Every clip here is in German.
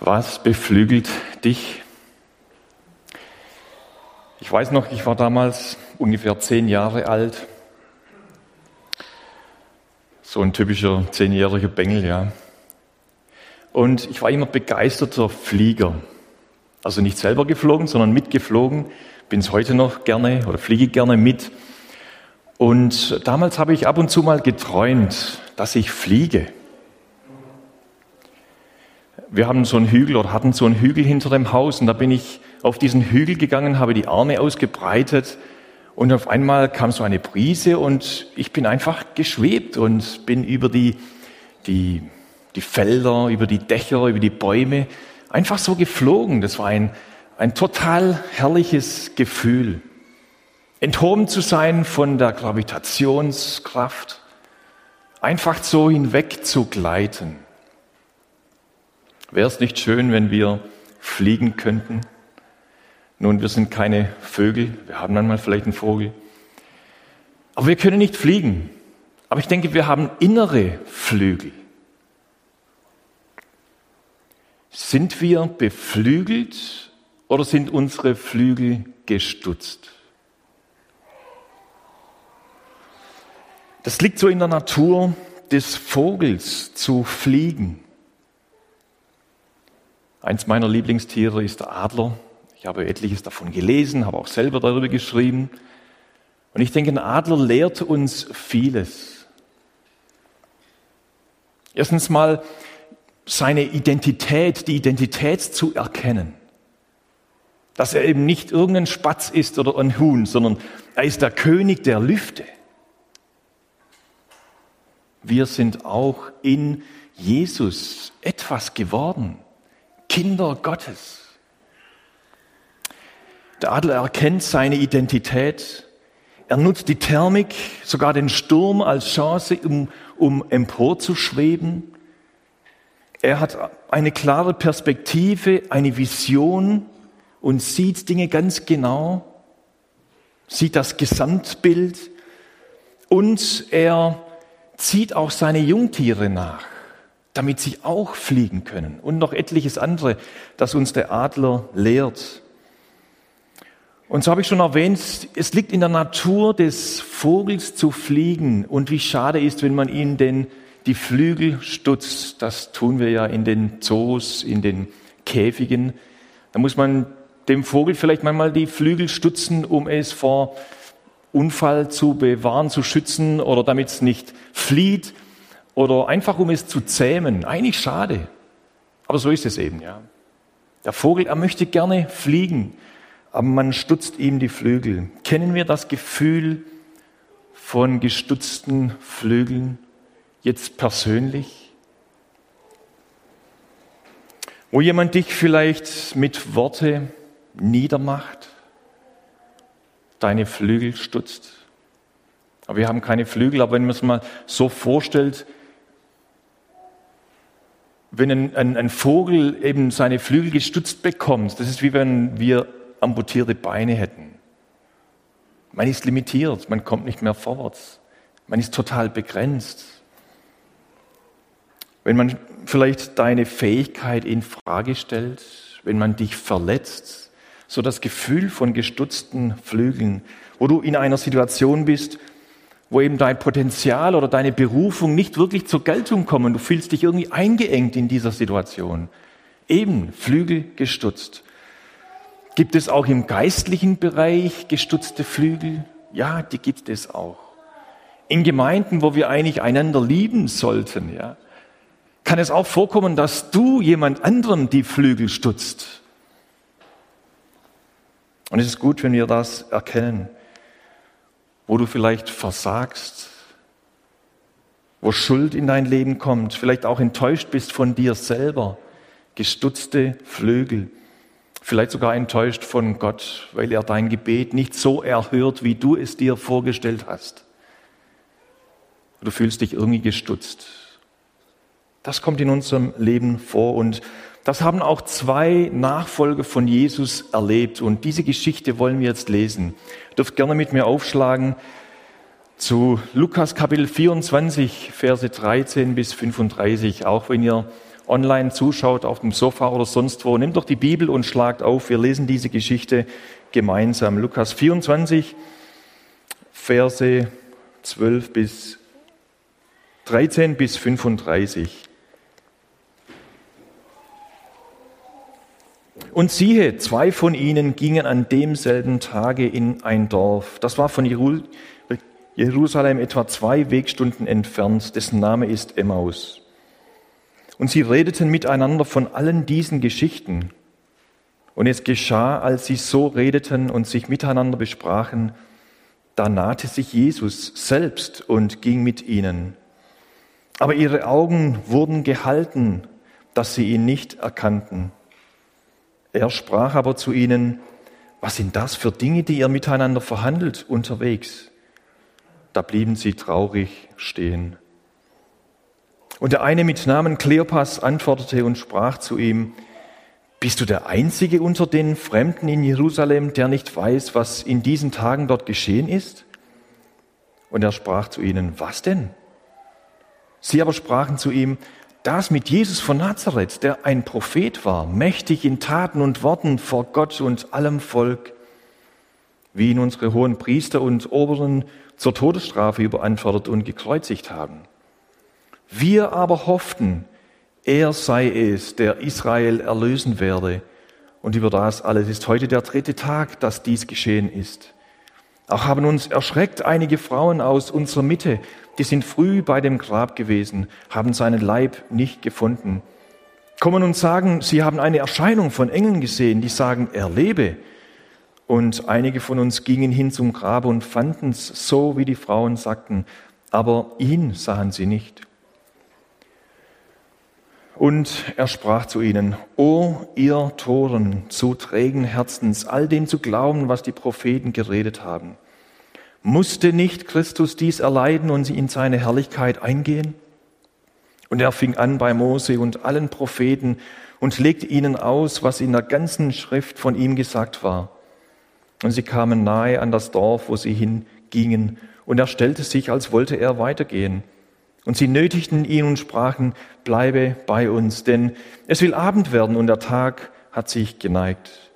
Was beflügelt dich? Ich weiß noch, ich war damals ungefähr zehn Jahre alt. So ein typischer zehnjähriger Bengel, ja. Und ich war immer begeisterter Flieger. Also nicht selber geflogen, sondern mitgeflogen. Bin es heute noch gerne oder fliege gerne mit. Und damals habe ich ab und zu mal geträumt, dass ich fliege wir haben so einen Hügel oder hatten so einen Hügel hinter dem Haus und da bin ich auf diesen Hügel gegangen, habe die Arme ausgebreitet und auf einmal kam so eine Brise und ich bin einfach geschwebt und bin über die, die, die Felder, über die Dächer, über die Bäume einfach so geflogen. Das war ein, ein total herrliches Gefühl. Enthoben zu sein von der Gravitationskraft, einfach so hinweg zu gleiten. Wäre es nicht schön, wenn wir fliegen könnten? Nun, wir sind keine Vögel, wir haben manchmal vielleicht einen Vogel, aber wir können nicht fliegen. Aber ich denke, wir haben innere Flügel. Sind wir beflügelt oder sind unsere Flügel gestutzt? Das liegt so in der Natur des Vogels zu fliegen. Eins meiner Lieblingstiere ist der Adler. Ich habe etliches davon gelesen, habe auch selber darüber geschrieben. Und ich denke, ein Adler lehrt uns vieles. Erstens mal seine Identität, die Identität zu erkennen. Dass er eben nicht irgendein Spatz ist oder ein Huhn, sondern er ist der König der Lüfte. Wir sind auch in Jesus etwas geworden. Kinder Gottes. Der Adler erkennt seine Identität. Er nutzt die Thermik, sogar den Sturm als Chance, um, um emporzuschweben. Er hat eine klare Perspektive, eine Vision und sieht Dinge ganz genau, sieht das Gesamtbild und er zieht auch seine Jungtiere nach damit sie auch fliegen können. Und noch etliches andere, das uns der Adler lehrt. Und so habe ich schon erwähnt, es liegt in der Natur des Vogels zu fliegen. Und wie schade ist, wenn man ihn denn die Flügel stutzt. Das tun wir ja in den Zoos, in den Käfigen. Da muss man dem Vogel vielleicht manchmal die Flügel stutzen, um es vor Unfall zu bewahren, zu schützen oder damit es nicht flieht oder einfach um es zu zähmen. Eigentlich schade. Aber so ist es eben, ja. Der Vogel, er möchte gerne fliegen, aber man stutzt ihm die Flügel. Kennen wir das Gefühl von gestutzten Flügeln jetzt persönlich? Wo jemand dich vielleicht mit Worte niedermacht, deine Flügel stutzt. Aber wir haben keine Flügel, aber wenn man es mal so vorstellt, wenn ein, ein, ein, Vogel eben seine Flügel gestützt bekommt, das ist wie wenn wir amputierte Beine hätten. Man ist limitiert, man kommt nicht mehr vorwärts, man ist total begrenzt. Wenn man vielleicht deine Fähigkeit in Frage stellt, wenn man dich verletzt, so das Gefühl von gestutzten Flügeln, wo du in einer Situation bist, wo eben dein Potenzial oder deine Berufung nicht wirklich zur Geltung kommen. Du fühlst dich irgendwie eingeengt in dieser Situation. Eben Flügel gestutzt. Gibt es auch im geistlichen Bereich gestutzte Flügel? Ja, die gibt es auch. In Gemeinden, wo wir eigentlich einander lieben sollten, ja, kann es auch vorkommen, dass du jemand anderem die Flügel stutzt. Und es ist gut, wenn wir das erkennen wo du vielleicht versagst, wo Schuld in dein Leben kommt, vielleicht auch enttäuscht bist von dir selber, gestutzte Flügel, vielleicht sogar enttäuscht von Gott, weil er dein Gebet nicht so erhört, wie du es dir vorgestellt hast. Du fühlst dich irgendwie gestutzt. Das kommt in unserem Leben vor und das haben auch zwei Nachfolger von Jesus erlebt und diese Geschichte wollen wir jetzt lesen. Ihr dürft gerne mit mir aufschlagen zu Lukas Kapitel 24, Verse 13 bis 35, auch wenn ihr online zuschaut, auf dem Sofa oder sonst wo, nehmt doch die Bibel und schlagt auf. Wir lesen diese Geschichte gemeinsam. Lukas 24, Verse 12 bis 13 bis 35. Und siehe, zwei von ihnen gingen an demselben Tage in ein Dorf. Das war von Jerusalem etwa zwei Wegstunden entfernt, dessen Name ist Emmaus. Und sie redeten miteinander von allen diesen Geschichten. Und es geschah, als sie so redeten und sich miteinander besprachen, da nahte sich Jesus selbst und ging mit ihnen. Aber ihre Augen wurden gehalten, dass sie ihn nicht erkannten. Er sprach aber zu ihnen, was sind das für Dinge, die ihr miteinander verhandelt unterwegs? Da blieben sie traurig stehen. Und der eine mit Namen Kleopas antwortete und sprach zu ihm, bist du der Einzige unter den Fremden in Jerusalem, der nicht weiß, was in diesen Tagen dort geschehen ist? Und er sprach zu ihnen, was denn? Sie aber sprachen zu ihm, das mit Jesus von Nazareth, der ein Prophet war, mächtig in Taten und Worten vor Gott und allem Volk, wie ihn unsere hohen Priester und Oberen zur Todesstrafe überantwortet und gekreuzigt haben. Wir aber hofften, er sei es, der Israel erlösen werde. Und über das alles ist heute der dritte Tag, dass dies geschehen ist. Auch haben uns erschreckt einige Frauen aus unserer Mitte, die sind früh bei dem Grab gewesen, haben seinen Leib nicht gefunden. Kommen und sagen, sie haben eine Erscheinung von Engeln gesehen, die sagen, er lebe. Und einige von uns gingen hin zum Grab und fanden es so, wie die Frauen sagten, aber ihn sahen sie nicht. Und er sprach zu ihnen, O ihr Toren, zu trägen Herzens, all dem zu glauben, was die Propheten geredet haben. Musste nicht Christus dies erleiden und in seine Herrlichkeit eingehen? Und er fing an bei Mose und allen Propheten und legte ihnen aus, was in der ganzen Schrift von ihm gesagt war. Und sie kamen nahe an das Dorf, wo sie hingingen, und er stellte sich, als wollte er weitergehen. Und sie nötigten ihn und sprachen, bleibe bei uns, denn es will Abend werden und der Tag hat sich geneigt.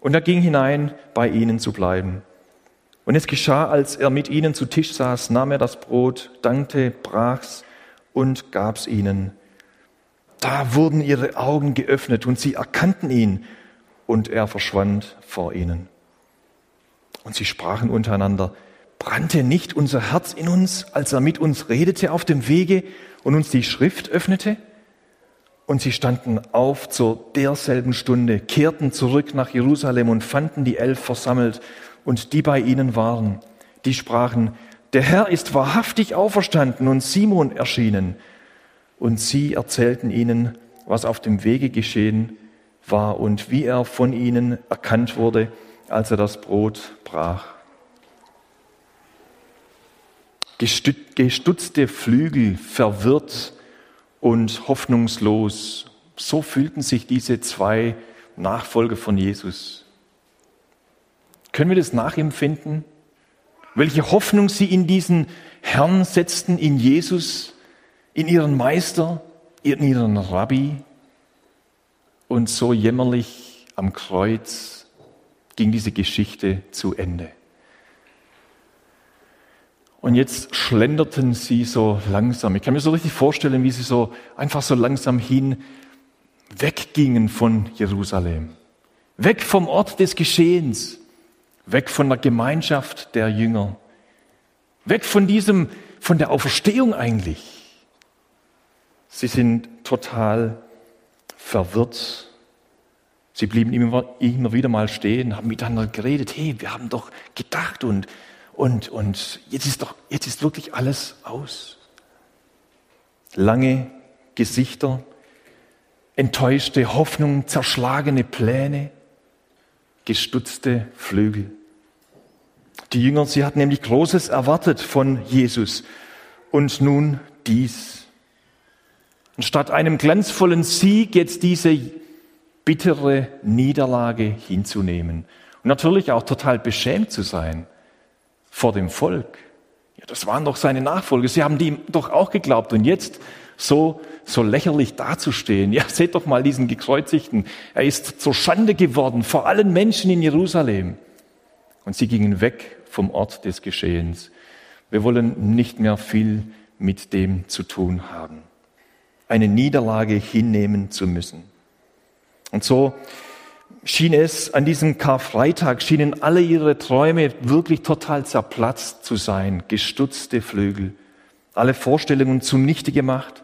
Und er ging hinein, bei ihnen zu bleiben. Und es geschah, als er mit ihnen zu Tisch saß, nahm er das Brot, dankte, brach's und gab's ihnen. Da wurden ihre Augen geöffnet und sie erkannten ihn und er verschwand vor ihnen. Und sie sprachen untereinander, brannte nicht unser Herz in uns, als er mit uns redete auf dem Wege und uns die Schrift öffnete? Und sie standen auf zur derselben Stunde, kehrten zurück nach Jerusalem und fanden die Elf versammelt und die bei ihnen waren, die sprachen, der Herr ist wahrhaftig auferstanden und Simon erschienen. Und sie erzählten ihnen, was auf dem Wege geschehen war und wie er von ihnen erkannt wurde, als er das Brot brach. Gestutzte Flügel, verwirrt und hoffnungslos, so fühlten sich diese zwei Nachfolger von Jesus. Können wir das nachempfinden? Welche Hoffnung sie in diesen Herrn setzten, in Jesus, in ihren Meister, in ihren Rabbi. Und so jämmerlich am Kreuz ging diese Geschichte zu Ende. Und jetzt schlenderten sie so langsam. Ich kann mir so richtig vorstellen, wie sie so einfach so langsam hin weggingen von Jerusalem. Weg vom Ort des Geschehens weg von der Gemeinschaft der Jünger, weg von diesem, von der Auferstehung eigentlich. Sie sind total verwirrt. Sie blieben immer, immer wieder mal stehen, haben miteinander geredet. Hey, wir haben doch gedacht und, und, und jetzt ist doch, jetzt ist wirklich alles aus. Lange Gesichter, enttäuschte Hoffnung, zerschlagene Pläne gestutzte Flügel. Die Jünger, sie hatten nämlich Großes erwartet von Jesus. Und nun dies. Und statt einem glanzvollen Sieg jetzt diese bittere Niederlage hinzunehmen. Und natürlich auch total beschämt zu sein vor dem Volk. Ja, das waren doch seine Nachfolger. Sie haben die doch auch geglaubt. Und jetzt so, so lächerlich dazustehen. Ja, seht doch mal diesen Gekreuzigten. Er ist zur Schande geworden vor allen Menschen in Jerusalem. Und sie gingen weg vom Ort des Geschehens. Wir wollen nicht mehr viel mit dem zu tun haben. Eine Niederlage hinnehmen zu müssen. Und so schien es an diesem Karfreitag, schienen alle ihre Träume wirklich total zerplatzt zu sein, gestutzte Flügel, alle Vorstellungen zunichte gemacht.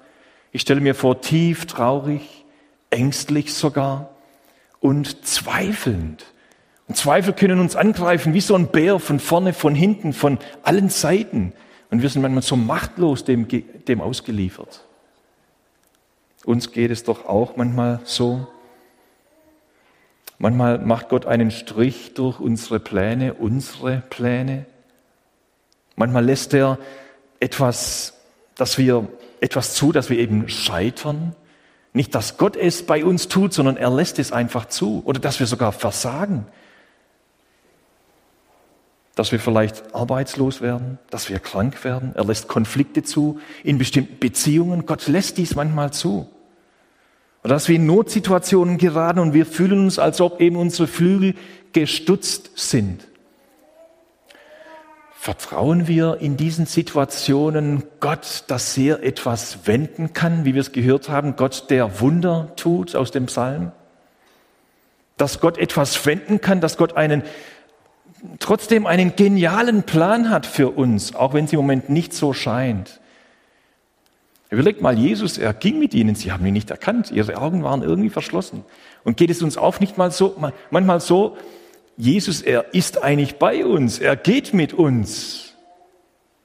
Ich stelle mir vor, tief traurig, ängstlich sogar und zweifelnd. Und Zweifel können uns angreifen wie so ein Bär von vorne, von hinten, von allen Seiten. Und wir sind manchmal so machtlos dem, dem ausgeliefert. Uns geht es doch auch manchmal so. Manchmal macht Gott einen Strich durch unsere Pläne, unsere Pläne. Manchmal lässt er etwas, dass wir etwas zu, dass wir eben scheitern. Nicht, dass Gott es bei uns tut, sondern er lässt es einfach zu. Oder dass wir sogar versagen. Dass wir vielleicht arbeitslos werden, dass wir krank werden. Er lässt Konflikte zu in bestimmten Beziehungen. Gott lässt dies manchmal zu. Dass wir in Notsituationen geraten und wir fühlen uns, als ob eben unsere Flügel gestutzt sind. Vertrauen wir in diesen Situationen Gott, dass er etwas wenden kann, wie wir es gehört haben, Gott, der Wunder tut aus dem Psalm? Dass Gott etwas wenden kann, dass Gott einen, trotzdem einen genialen Plan hat für uns, auch wenn es im Moment nicht so scheint. Überlegt mal, Jesus, er ging mit ihnen, sie haben ihn nicht erkannt, ihre Augen waren irgendwie verschlossen. Und geht es uns auch nicht mal so, manchmal so, Jesus, er ist eigentlich bei uns, er geht mit uns,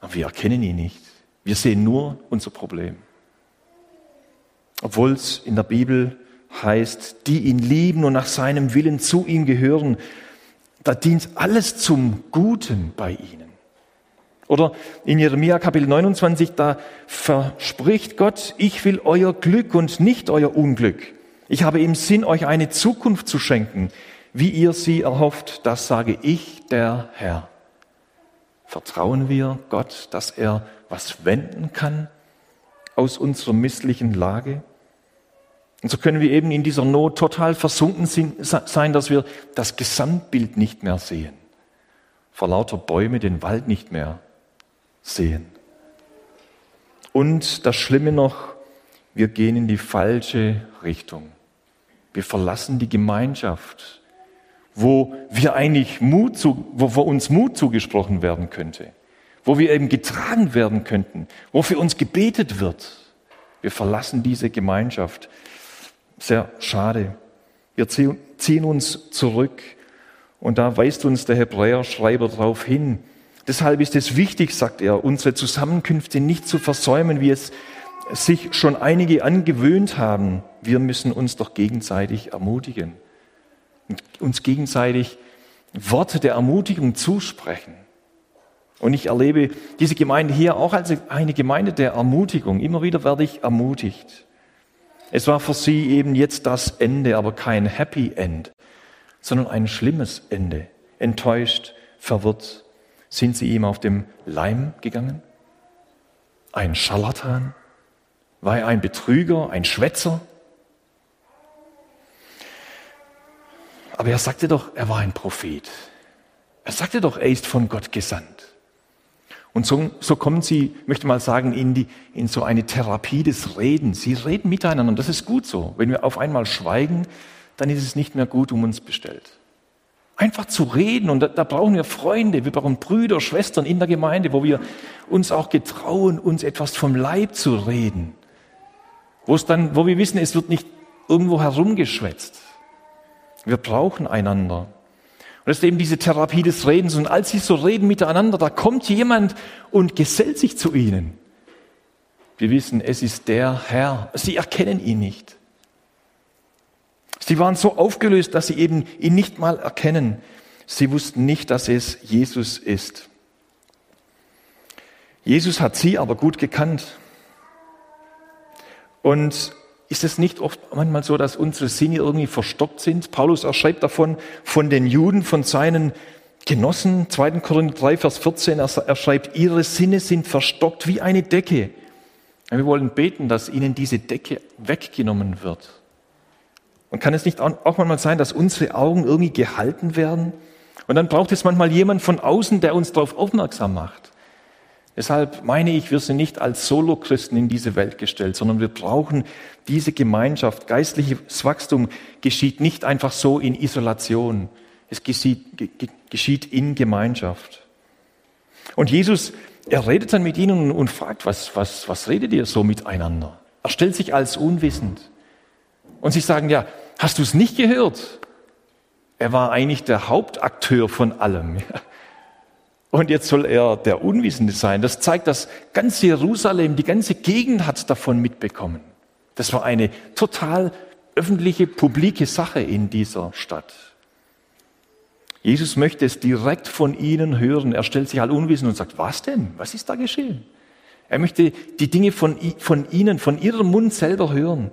aber wir erkennen ihn nicht. Wir sehen nur unser Problem. Obwohl es in der Bibel heißt, die ihn lieben und nach seinem Willen zu ihm gehören, da dient alles zum Guten bei ihnen. Oder in Jeremia Kapitel 29, da verspricht Gott, ich will euer Glück und nicht euer Unglück. Ich habe im Sinn, euch eine Zukunft zu schenken. Wie ihr sie erhofft, das sage ich, der Herr. Vertrauen wir Gott, dass er was wenden kann aus unserer misslichen Lage? Und so können wir eben in dieser Not total versunken sein, dass wir das Gesamtbild nicht mehr sehen. Vor lauter Bäume den Wald nicht mehr sehen. Und das Schlimme noch, wir gehen in die falsche Richtung. Wir verlassen die Gemeinschaft, wo wir eigentlich Mut zu, wo, uns Mut zugesprochen werden könnte, wo wir eben getragen werden könnten, wo für uns gebetet wird. Wir verlassen diese Gemeinschaft. Sehr schade. Wir ziehen uns zurück und da weist uns der Hebräer-Schreiber darauf hin, Deshalb ist es wichtig, sagt er, unsere Zusammenkünfte nicht zu versäumen, wie es sich schon einige angewöhnt haben. Wir müssen uns doch gegenseitig ermutigen und uns gegenseitig Worte der Ermutigung zusprechen. Und ich erlebe diese Gemeinde hier auch als eine Gemeinde der Ermutigung. Immer wieder werde ich ermutigt. Es war für sie eben jetzt das Ende, aber kein Happy End, sondern ein schlimmes Ende. Enttäuscht, verwirrt, sind sie ihm auf dem Leim gegangen? Ein Scharlatan? War er ein Betrüger, ein Schwätzer? Aber er sagte doch, er war ein Prophet. Er sagte doch, er ist von Gott gesandt. Und so, so kommen sie, möchte mal sagen, in, die, in so eine Therapie des Redens. Sie reden miteinander und das ist gut so. Wenn wir auf einmal schweigen, dann ist es nicht mehr gut um uns bestellt. Einfach zu reden. Und da, da, brauchen wir Freunde, wir brauchen Brüder, Schwestern in der Gemeinde, wo wir uns auch getrauen, uns etwas vom Leib zu reden. Wo es dann, wo wir wissen, es wird nicht irgendwo herumgeschwätzt. Wir brauchen einander. Und das ist eben diese Therapie des Redens. Und als sie so reden miteinander, da kommt jemand und gesellt sich zu ihnen. Wir wissen, es ist der Herr. Sie erkennen ihn nicht. Sie waren so aufgelöst, dass sie eben ihn nicht mal erkennen. Sie wussten nicht, dass es Jesus ist. Jesus hat sie aber gut gekannt. Und ist es nicht oft manchmal so, dass unsere Sinne irgendwie verstockt sind? Paulus er schreibt davon von den Juden, von seinen Genossen, 2. Korinther 3, Vers 14, er schreibt, ihre Sinne sind verstockt wie eine Decke. Wir wollen beten, dass ihnen diese Decke weggenommen wird. Und kann es nicht auch manchmal sein, dass unsere Augen irgendwie gehalten werden? Und dann braucht es manchmal jemand von außen, der uns darauf aufmerksam macht. Deshalb meine ich, wir sind nicht als Solo-Christen in diese Welt gestellt, sondern wir brauchen diese Gemeinschaft. Geistliches Wachstum geschieht nicht einfach so in Isolation. Es geschieht, in Gemeinschaft. Und Jesus, er redet dann mit ihnen und fragt, was, was, was redet ihr so miteinander? Er stellt sich als unwissend. Und sie sagen, ja, hast du es nicht gehört? Er war eigentlich der Hauptakteur von allem. Und jetzt soll er der Unwissende sein. Das zeigt, dass ganz Jerusalem, die ganze Gegend hat davon mitbekommen. Das war eine total öffentliche, publike Sache in dieser Stadt. Jesus möchte es direkt von ihnen hören. Er stellt sich halt unwissend und sagt, was denn? Was ist da geschehen? Er möchte die Dinge von, von ihnen, von ihrem Mund selber hören.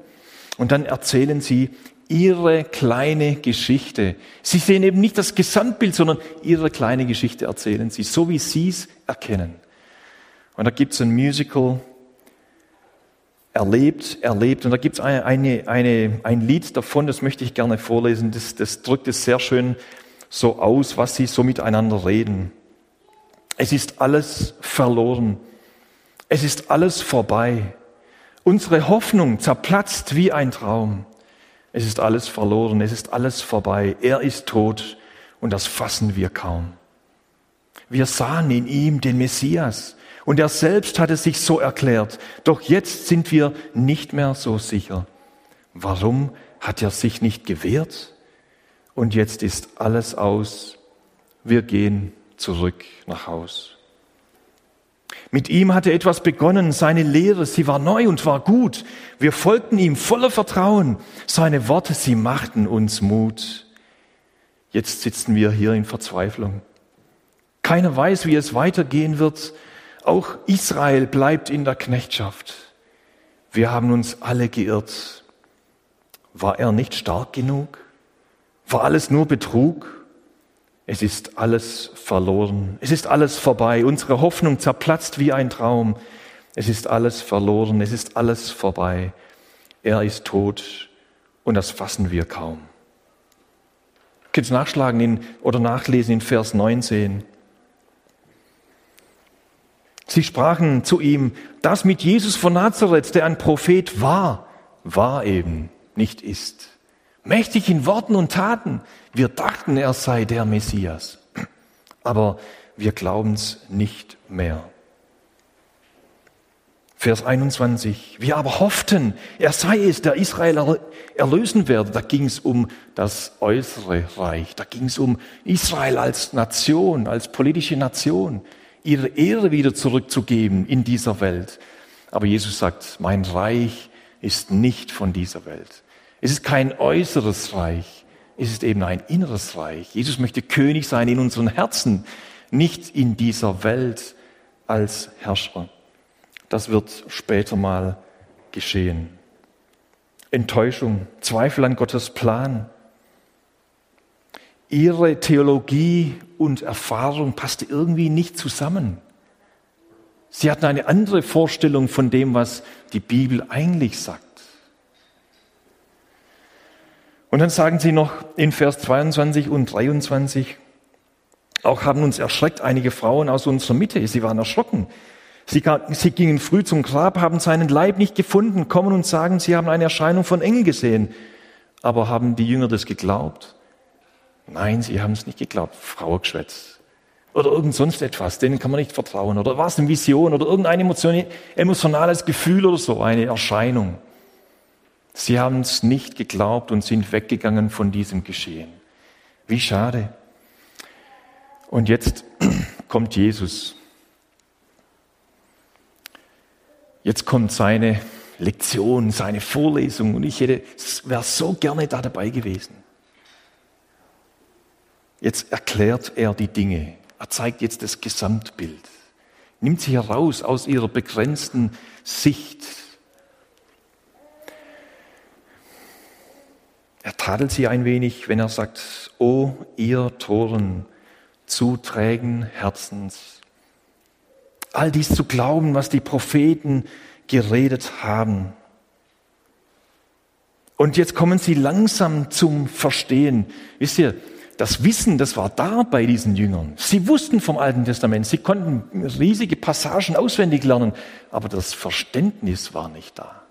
Und dann erzählen sie ihre kleine Geschichte. Sie sehen eben nicht das Gesamtbild, sondern ihre kleine Geschichte erzählen sie, so wie sie es erkennen. Und da gibt es ein Musical, erlebt, erlebt. Und da gibt es eine, eine, eine, ein Lied davon, das möchte ich gerne vorlesen. Das, das drückt es sehr schön so aus, was sie so miteinander reden. Es ist alles verloren. Es ist alles vorbei. Unsere Hoffnung zerplatzt wie ein Traum. Es ist alles verloren, es ist alles vorbei. Er ist tot und das fassen wir kaum. Wir sahen in ihm den Messias und er selbst hat es sich so erklärt. Doch jetzt sind wir nicht mehr so sicher. Warum hat er sich nicht gewehrt? Und jetzt ist alles aus. Wir gehen zurück nach Haus. Mit ihm hatte etwas begonnen, seine Lehre, sie war neu und war gut. Wir folgten ihm voller Vertrauen. Seine Worte, sie machten uns Mut. Jetzt sitzen wir hier in Verzweiflung. Keiner weiß, wie es weitergehen wird. Auch Israel bleibt in der Knechtschaft. Wir haben uns alle geirrt. War er nicht stark genug? War alles nur Betrug? Es ist alles verloren. Es ist alles vorbei. Unsere Hoffnung zerplatzt wie ein Traum. Es ist alles verloren. Es ist alles vorbei. Er ist tot und das fassen wir kaum. Ihr könnt es nachschlagen in, oder nachlesen in Vers 19. Sie sprachen zu ihm, das mit Jesus von Nazareth, der ein Prophet war, war eben, nicht ist mächtig in Worten und Taten. Wir dachten, er sei der Messias, aber wir glauben es nicht mehr. Vers 21. Wir aber hofften, er sei es, der Israel erlösen werde. Da ging es um das äußere Reich. Da ging es um Israel als Nation, als politische Nation, ihre Ehre wieder zurückzugeben in dieser Welt. Aber Jesus sagt, mein Reich ist nicht von dieser Welt. Es ist kein äußeres Reich, es ist eben ein inneres Reich. Jesus möchte König sein in unseren Herzen, nicht in dieser Welt als Herrscher. Das wird später mal geschehen. Enttäuschung, Zweifel an Gottes Plan. Ihre Theologie und Erfahrung passte irgendwie nicht zusammen. Sie hatten eine andere Vorstellung von dem, was die Bibel eigentlich sagt. Und dann sagen sie noch in Vers 22 und 23, auch haben uns erschreckt einige Frauen aus unserer Mitte. Sie waren erschrocken. Sie, sie, gingen früh zum Grab, haben seinen Leib nicht gefunden, kommen und sagen, sie haben eine Erscheinung von Engeln gesehen. Aber haben die Jünger das geglaubt? Nein, sie haben es nicht geglaubt. Frauengeschwätz. Oder irgend sonst etwas, denen kann man nicht vertrauen. Oder war es eine Vision oder irgendein emotionales Gefühl oder so, eine Erscheinung. Sie haben es nicht geglaubt und sind weggegangen von diesem Geschehen. Wie schade. Und jetzt kommt Jesus. Jetzt kommt seine Lektion, seine Vorlesung und ich hätte, wäre so gerne da dabei gewesen. Jetzt erklärt er die Dinge. Er zeigt jetzt das Gesamtbild. Nimmt sie heraus aus ihrer begrenzten Sicht, Er tadelt sie ein wenig, wenn er sagt, O ihr Toren, zu trägen Herzens. All dies zu glauben, was die Propheten geredet haben. Und jetzt kommen sie langsam zum Verstehen. Wisst ihr, das Wissen, das war da bei diesen Jüngern. Sie wussten vom Alten Testament, sie konnten riesige Passagen auswendig lernen, aber das Verständnis war nicht da.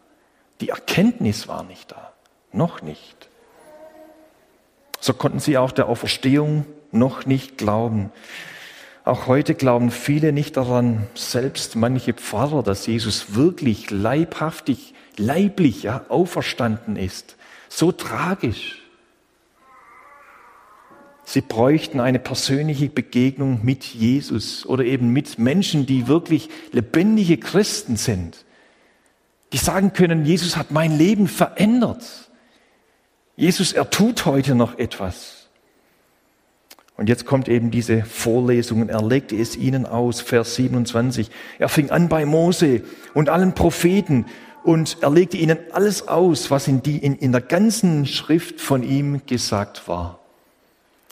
Die Erkenntnis war nicht da. Noch nicht. So konnten sie auch der Auferstehung noch nicht glauben. Auch heute glauben viele nicht daran, selbst manche Pfarrer, dass Jesus wirklich leibhaftig, leiblich ja, auferstanden ist. So tragisch. Sie bräuchten eine persönliche Begegnung mit Jesus oder eben mit Menschen, die wirklich lebendige Christen sind, die sagen können, Jesus hat mein Leben verändert. Jesus, er tut heute noch etwas. Und jetzt kommt eben diese Vorlesung und er legte es ihnen aus, Vers 27. Er fing an bei Mose und allen Propheten und er legte ihnen alles aus, was in, die, in, in der ganzen Schrift von ihm gesagt war.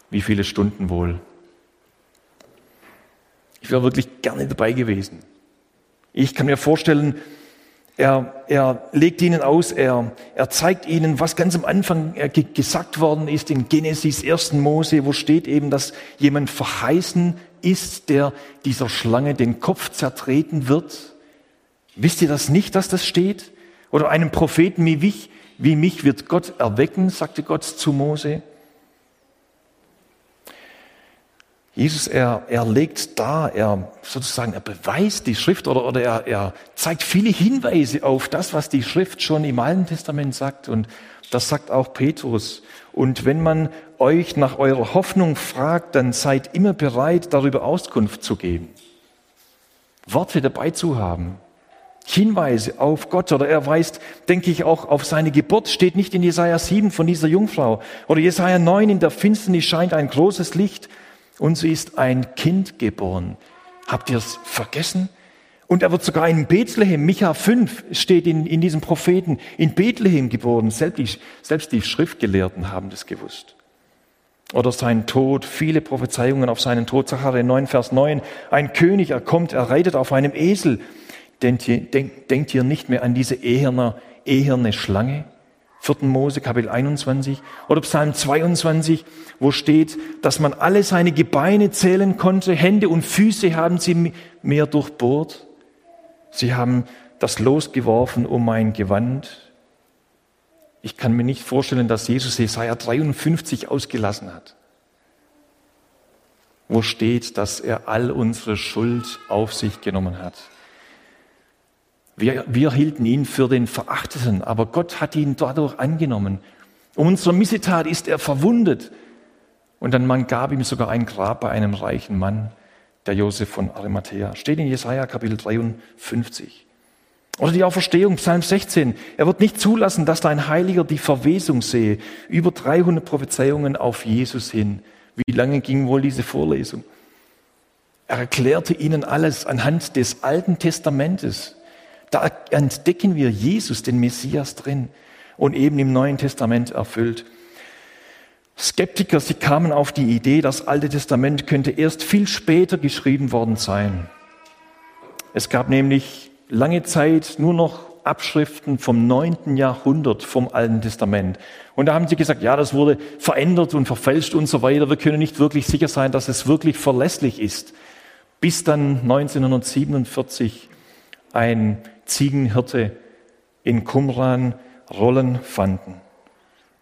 Wie viele Stunden wohl? Ich wäre wirklich gerne dabei gewesen. Ich kann mir vorstellen, er, er legt ihnen aus, er, er zeigt ihnen, was ganz am Anfang äh, gesagt worden ist in Genesis 1. Mose, wo steht eben, dass jemand verheißen ist, der dieser Schlange den Kopf zertreten wird. Wisst ihr das nicht, dass das steht? Oder einem Propheten wie mich, wie mich wird Gott erwecken, sagte Gott zu Mose. Jesus, er, er legt da, er sozusagen, er beweist die Schrift oder, oder er, er zeigt viele Hinweise auf das, was die Schrift schon im Alten Testament sagt. Und das sagt auch Petrus. Und wenn man euch nach eurer Hoffnung fragt, dann seid immer bereit, darüber Auskunft zu geben. Worte dabei zu haben. Hinweise auf Gott oder er weist, denke ich, auch auf seine Geburt, steht nicht in Jesaja 7 von dieser Jungfrau oder Jesaja 9, in der Finsternis scheint ein großes Licht uns ist ein Kind geboren. Habt ihr es vergessen? Und er wird sogar in Bethlehem, Micha 5 steht in, in diesem Propheten, in Bethlehem geboren. Selbst die, selbst die Schriftgelehrten haben das gewusst. Oder sein Tod, viele Prophezeiungen auf seinen Tod. Zachariah 9, Vers 9. Ein König, er kommt, er reitet auf einem Esel. Denkt ihr, denkt, denkt ihr nicht mehr an diese eherne, eherne Schlange? 4. Mose, Kapitel 21 oder Psalm 22, wo steht, dass man alle seine Gebeine zählen konnte, Hände und Füße haben sie mehr durchbohrt. Sie haben das Los geworfen um mein Gewand. Ich kann mir nicht vorstellen, dass Jesus Jesaja 53 ausgelassen hat, wo steht, dass er all unsere Schuld auf sich genommen hat. Wir, wir hielten ihn für den Verachteten, aber Gott hat ihn dadurch angenommen. Um unsere Missetat ist er verwundet. Und dann man gab ihm sogar ein Grab bei einem reichen Mann, der Josef von Arimathea. Steht in Jesaja Kapitel 53. Oder die Auferstehung, Psalm 16. Er wird nicht zulassen, dass dein Heiliger die Verwesung sehe. Über 300 Prophezeiungen auf Jesus hin. Wie lange ging wohl diese Vorlesung? Er erklärte ihnen alles anhand des Alten Testamentes. Da entdecken wir Jesus, den Messias drin und eben im Neuen Testament erfüllt. Skeptiker, sie kamen auf die Idee, das Alte Testament könnte erst viel später geschrieben worden sein. Es gab nämlich lange Zeit nur noch Abschriften vom neunten Jahrhundert vom Alten Testament. Und da haben sie gesagt, ja, das wurde verändert und verfälscht und so weiter. Wir können nicht wirklich sicher sein, dass es wirklich verlässlich ist. Bis dann 1947 ein Ziegenhirte in Qumran Rollen fanden.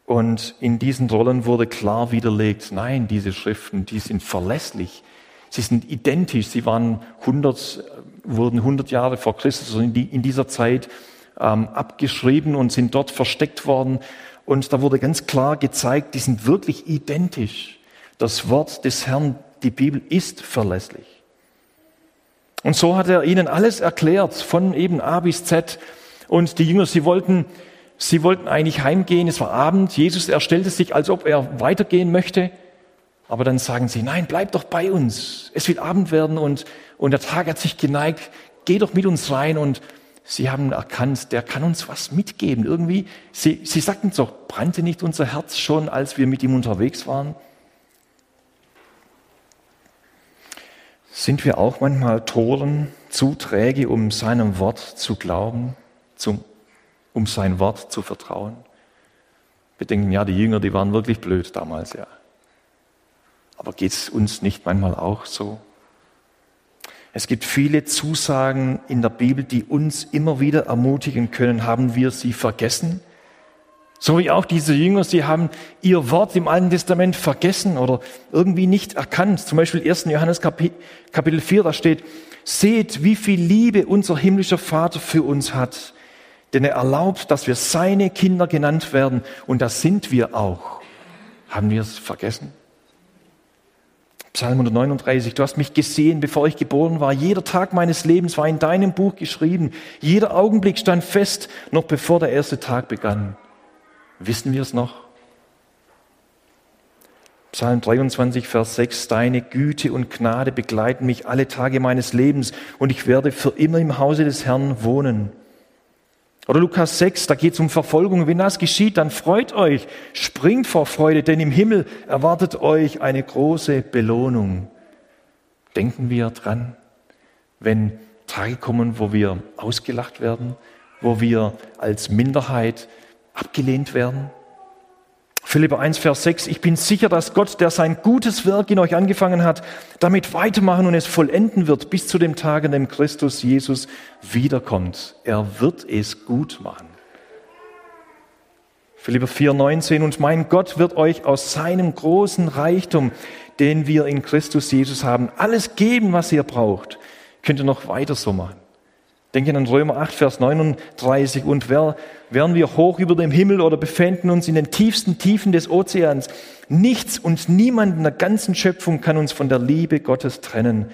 Und in diesen Rollen wurde klar widerlegt, nein, diese Schriften, die sind verlässlich. Sie sind identisch. Sie waren 100, wurden 100 Jahre vor Christus in dieser Zeit ähm, abgeschrieben und sind dort versteckt worden. Und da wurde ganz klar gezeigt, die sind wirklich identisch. Das Wort des Herrn, die Bibel ist verlässlich. Und so hat er ihnen alles erklärt, von eben A bis Z. Und die Jünger, sie wollten, sie wollten eigentlich heimgehen. Es war Abend. Jesus, er stellte sich, als ob er weitergehen möchte. Aber dann sagen sie, nein, bleib doch bei uns. Es wird Abend werden und, und der Tag hat sich geneigt. Geh doch mit uns rein. Und sie haben erkannt, der kann uns was mitgeben. Irgendwie, sie, sie sagten doch, brannte nicht unser Herz schon, als wir mit ihm unterwegs waren? Sind wir auch manchmal Toren, zu träge, um seinem Wort zu glauben, zum, um sein Wort zu vertrauen? Wir denken, ja, die Jünger, die waren wirklich blöd damals, ja. Aber geht es uns nicht manchmal auch so? Es gibt viele Zusagen in der Bibel, die uns immer wieder ermutigen können. Haben wir sie vergessen? So wie auch diese Jünger, sie haben ihr Wort im Alten Testament vergessen oder irgendwie nicht erkannt. Zum Beispiel 1. Johannes Kapitel 4, da steht, seht, wie viel Liebe unser himmlischer Vater für uns hat. Denn er erlaubt, dass wir seine Kinder genannt werden. Und das sind wir auch. Haben wir es vergessen? Psalm 139, du hast mich gesehen, bevor ich geboren war. Jeder Tag meines Lebens war in deinem Buch geschrieben. Jeder Augenblick stand fest, noch bevor der erste Tag begann. Wissen wir es noch? Psalm 23, Vers 6, Deine Güte und Gnade begleiten mich alle Tage meines Lebens und ich werde für immer im Hause des Herrn wohnen. Oder Lukas 6, da geht es um Verfolgung. Wenn das geschieht, dann freut euch, springt vor Freude, denn im Himmel erwartet euch eine große Belohnung. Denken wir dran, wenn Tage kommen, wo wir ausgelacht werden, wo wir als Minderheit abgelehnt werden? Philipper 1, Vers 6, ich bin sicher, dass Gott, der sein gutes Werk in euch angefangen hat, damit weitermachen und es vollenden wird bis zu dem Tag, an dem Christus Jesus wiederkommt. Er wird es gut machen. Philipper 4, 19, und mein Gott wird euch aus seinem großen Reichtum, den wir in Christus Jesus haben, alles geben, was ihr braucht. Könnt ihr noch weiter so machen. Denken an Römer 8, Vers 39. Und wer, wären wir hoch über dem Himmel oder befänden uns in den tiefsten Tiefen des Ozeans, nichts und niemand in der ganzen Schöpfung kann uns von der Liebe Gottes trennen,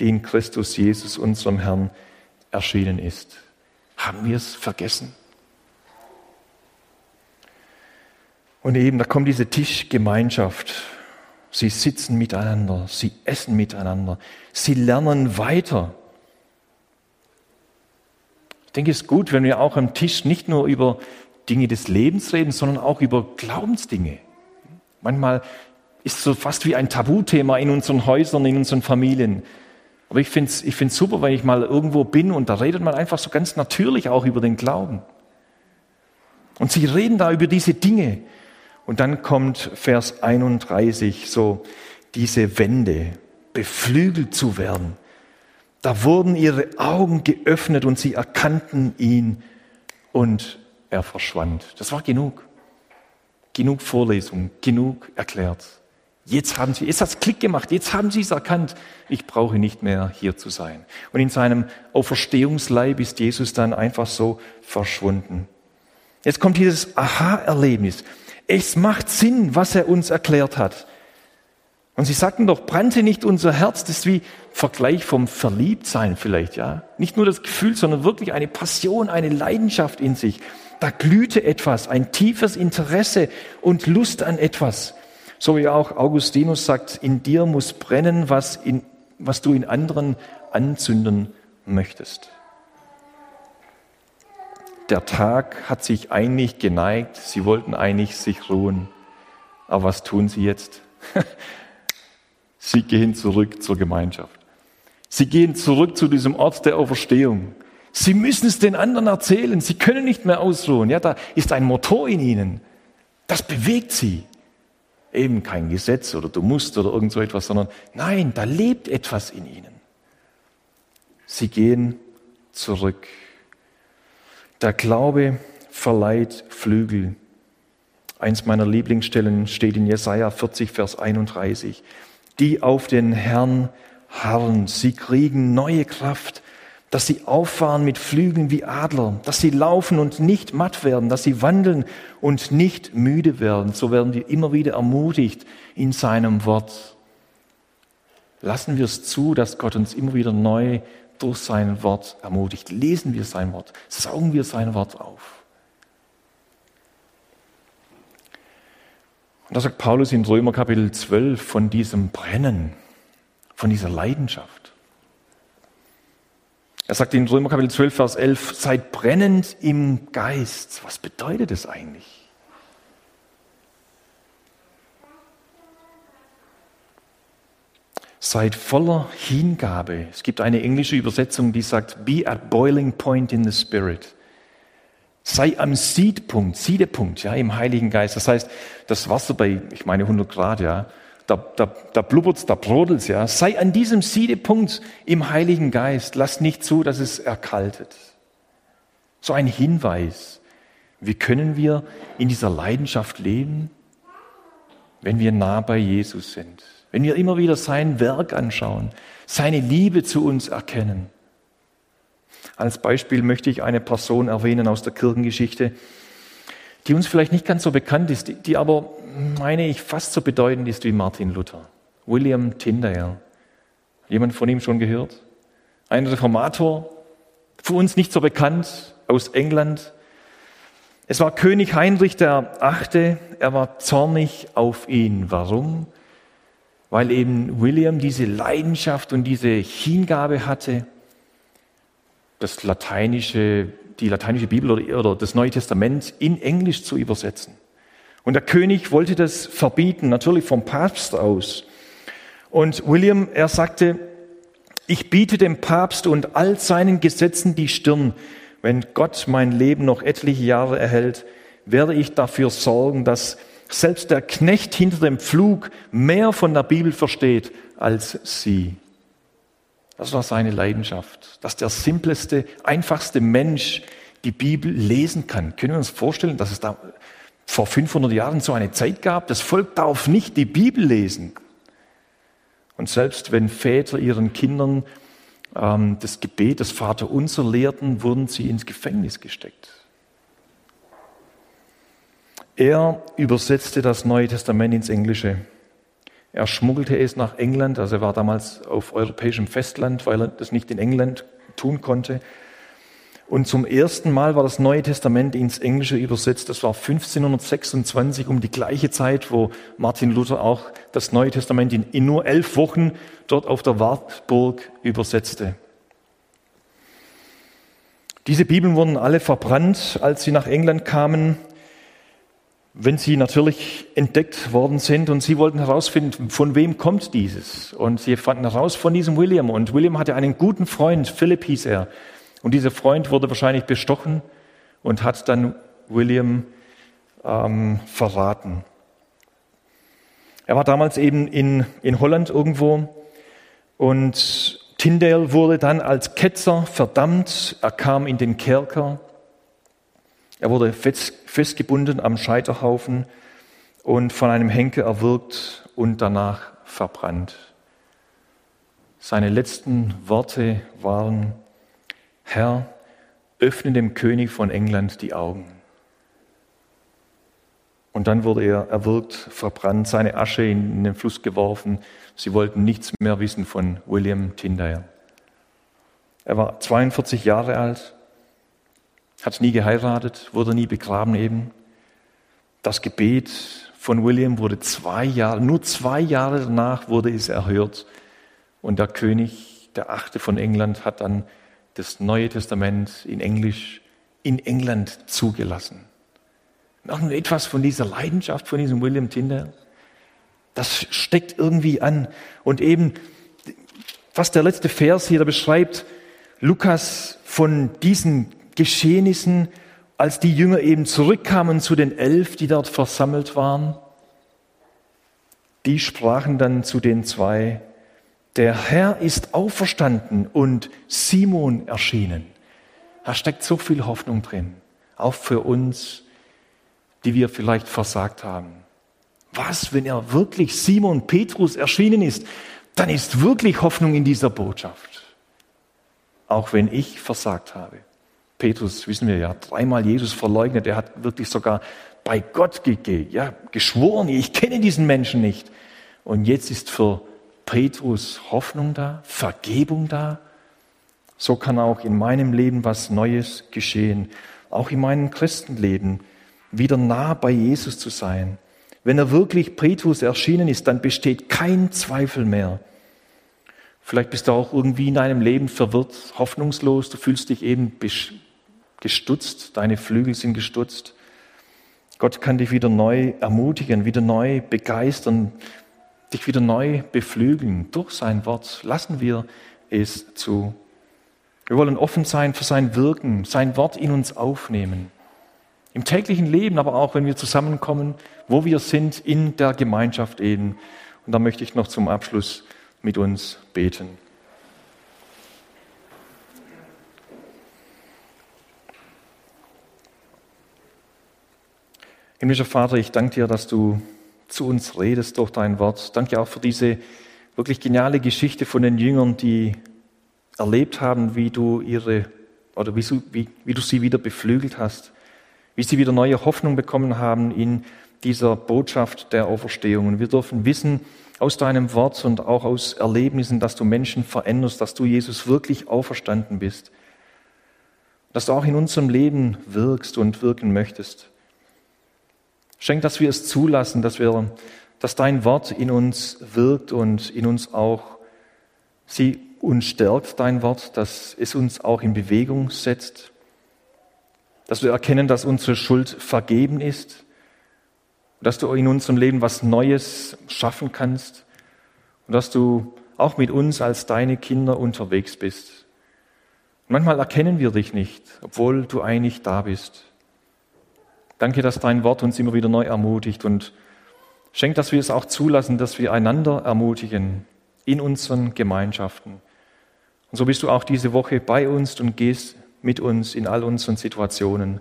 die in Christus Jesus, unserem Herrn, erschienen ist. Haben wir es vergessen? Und eben, da kommt diese Tischgemeinschaft. Sie sitzen miteinander, sie essen miteinander, sie lernen weiter denke, es ist gut, wenn wir auch am Tisch nicht nur über Dinge des Lebens reden, sondern auch über Glaubensdinge. Manchmal ist es so fast wie ein Tabuthema in unseren Häusern, in unseren Familien. Aber ich finde es ich find's super, wenn ich mal irgendwo bin und da redet man einfach so ganz natürlich auch über den Glauben. Und sie reden da über diese Dinge. Und dann kommt Vers 31, so diese Wende, beflügelt zu werden. Da wurden ihre Augen geöffnet und sie erkannten ihn und er verschwand. Das war genug. Genug Vorlesung, genug erklärt. Jetzt haben sie, jetzt hat's Klick gemacht, jetzt haben sie es erkannt. Ich brauche nicht mehr hier zu sein. Und in seinem Auferstehungsleib ist Jesus dann einfach so verschwunden. Jetzt kommt dieses Aha-Erlebnis. Es macht Sinn, was er uns erklärt hat. Und sie sagten doch, brannte nicht unser Herz, das ist wie Vergleich vom Verliebtsein vielleicht, ja. Nicht nur das Gefühl, sondern wirklich eine Passion, eine Leidenschaft in sich. Da glühte etwas, ein tiefes Interesse und Lust an etwas. So wie auch Augustinus sagt, in dir muss brennen, was, in, was du in anderen anzünden möchtest. Der Tag hat sich eigentlich geneigt, sie wollten eigentlich sich ruhen. Aber was tun sie jetzt? Sie gehen zurück zur Gemeinschaft. Sie gehen zurück zu diesem Ort der Auferstehung. Sie müssen es den anderen erzählen. Sie können nicht mehr ausruhen. Ja, da ist ein Motor in ihnen. Das bewegt sie. Eben kein Gesetz oder du musst oder irgend so etwas, sondern nein, da lebt etwas in ihnen. Sie gehen zurück. Der Glaube verleiht Flügel. Eins meiner Lieblingsstellen steht in Jesaja 40, Vers 31 die auf den Herrn harren. Sie kriegen neue Kraft, dass sie auffahren mit Flügeln wie Adler, dass sie laufen und nicht matt werden, dass sie wandeln und nicht müde werden. So werden wir immer wieder ermutigt in seinem Wort. Lassen wir es zu, dass Gott uns immer wieder neu durch sein Wort ermutigt. Lesen wir sein Wort, saugen wir sein Wort auf. Und da sagt Paulus in Römer Kapitel 12 von diesem Brennen, von dieser Leidenschaft. Er sagt in Römer Kapitel 12, Vers 11, seid brennend im Geist. Was bedeutet das eigentlich? Seid voller Hingabe. Es gibt eine englische Übersetzung, die sagt, be at boiling point in the spirit. Sei am Siedpunkt, Siedepunkt, ja, im Heiligen Geist. Das heißt, das Wasser bei, ich meine 100 Grad, ja, da, da, da blubbert's, da brodelt's, ja. Sei an diesem Siedepunkt im Heiligen Geist. Lass nicht zu, dass es erkaltet. So ein Hinweis. Wie können wir in dieser Leidenschaft leben? Wenn wir nah bei Jesus sind. Wenn wir immer wieder sein Werk anschauen, seine Liebe zu uns erkennen. Als Beispiel möchte ich eine Person erwähnen aus der Kirchengeschichte, die uns vielleicht nicht ganz so bekannt ist, die aber, meine ich, fast so bedeutend ist wie Martin Luther. William Tyndale. Jemand von ihm schon gehört? Ein Reformator, für uns nicht so bekannt, aus England. Es war König Heinrich der Achte, er war zornig auf ihn. Warum? Weil eben William diese Leidenschaft und diese Hingabe hatte, das lateinische, die lateinische Bibel oder, oder das Neue Testament in Englisch zu übersetzen. Und der König wollte das verbieten, natürlich vom Papst aus. Und William, er sagte, ich biete dem Papst und all seinen Gesetzen die Stirn. Wenn Gott mein Leben noch etliche Jahre erhält, werde ich dafür sorgen, dass selbst der Knecht hinter dem Pflug mehr von der Bibel versteht als sie. Das war seine Leidenschaft, dass der simpleste, einfachste Mensch die Bibel lesen kann. Können wir uns vorstellen, dass es da vor 500 Jahren so eine Zeit gab? Das Volk darf nicht die Bibel lesen. Und selbst wenn Väter ihren Kindern ähm, das Gebet des Vaterunser lehrten, wurden sie ins Gefängnis gesteckt. Er übersetzte das Neue Testament ins Englische. Er schmuggelte es nach England, also er war damals auf europäischem Festland, weil er das nicht in England tun konnte. Und zum ersten Mal war das Neue Testament ins Englische übersetzt. Das war 1526 um die gleiche Zeit, wo Martin Luther auch das Neue Testament in, nur elf Wochen dort auf der Wartburg übersetzte. Diese Bibeln wurden alle verbrannt, als sie nach England kamen wenn sie natürlich entdeckt worden sind und sie wollten herausfinden, von wem kommt dieses. Und sie fanden heraus von diesem William. Und William hatte einen guten Freund, Philipp hieß er. Und dieser Freund wurde wahrscheinlich bestochen und hat dann William ähm, verraten. Er war damals eben in, in Holland irgendwo und Tyndale wurde dann als Ketzer verdammt. Er kam in den Kerker er wurde festgebunden am Scheiterhaufen und von einem Henker erwürgt und danach verbrannt. Seine letzten Worte waren, Herr, öffne dem König von England die Augen. Und dann wurde er erwürgt, verbrannt, seine Asche in den Fluss geworfen. Sie wollten nichts mehr wissen von William Tyndale. Er war 42 Jahre alt hat nie geheiratet, wurde nie begraben eben. Das Gebet von William wurde zwei Jahre, nur zwei Jahre danach wurde es erhört. Und der König, der Achte von England, hat dann das Neue Testament in Englisch in England zugelassen. Noch etwas von dieser Leidenschaft von diesem William Tyndale. Das steckt irgendwie an. Und eben, was der letzte Vers hier beschreibt, Lukas von diesen Geschehnissen, als die Jünger eben zurückkamen zu den elf, die dort versammelt waren. Die sprachen dann zu den zwei, der Herr ist auferstanden und Simon erschienen. Da steckt so viel Hoffnung drin, auch für uns, die wir vielleicht versagt haben. Was, wenn er wirklich Simon Petrus erschienen ist, dann ist wirklich Hoffnung in dieser Botschaft. Auch wenn ich versagt habe. Petrus, wissen wir ja, dreimal Jesus verleugnet. Er hat wirklich sogar bei Gott ge ja, geschworen, ich kenne diesen Menschen nicht. Und jetzt ist für Petrus Hoffnung da, Vergebung da. So kann auch in meinem Leben was Neues geschehen. Auch in meinem Christenleben wieder nah bei Jesus zu sein. Wenn er wirklich Petrus erschienen ist, dann besteht kein Zweifel mehr. Vielleicht bist du auch irgendwie in deinem Leben verwirrt, hoffnungslos, du fühlst dich eben gestutzt, deine Flügel sind gestutzt. Gott kann dich wieder neu ermutigen, wieder neu begeistern, dich wieder neu beflügeln durch sein Wort. Lassen wir es zu. Wir wollen offen sein für sein Wirken, sein Wort in uns aufnehmen. Im täglichen Leben, aber auch wenn wir zusammenkommen, wo wir sind, in der Gemeinschaft eben. Und da möchte ich noch zum Abschluss mit uns beten. Himmlischer Vater, ich danke dir, dass du zu uns redest durch dein Wort. Danke auch für diese wirklich geniale Geschichte von den Jüngern, die erlebt haben, wie du ihre oder wie, wie, wie du sie wieder beflügelt hast, wie sie wieder neue Hoffnung bekommen haben in dieser Botschaft der Auferstehung. Und wir dürfen wissen aus deinem Wort und auch aus Erlebnissen, dass du Menschen veränderst, dass du Jesus wirklich auferstanden bist, dass du auch in unserem Leben wirkst und wirken möchtest. Schenk, dass wir es zulassen, dass wir, dass dein Wort in uns wirkt und in uns auch sie uns stärkt, dein Wort, dass es uns auch in Bewegung setzt, dass wir erkennen, dass unsere Schuld vergeben ist, dass du in unserem Leben was Neues schaffen kannst und dass du auch mit uns als deine Kinder unterwegs bist. manchmal erkennen wir dich nicht, obwohl du eigentlich da bist. Danke, dass dein Wort uns immer wieder neu ermutigt und schenkt, dass wir es auch zulassen, dass wir einander ermutigen in unseren Gemeinschaften. Und so bist du auch diese Woche bei uns und gehst mit uns in all unseren Situationen.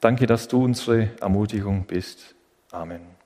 Danke, dass du unsere Ermutigung bist. Amen.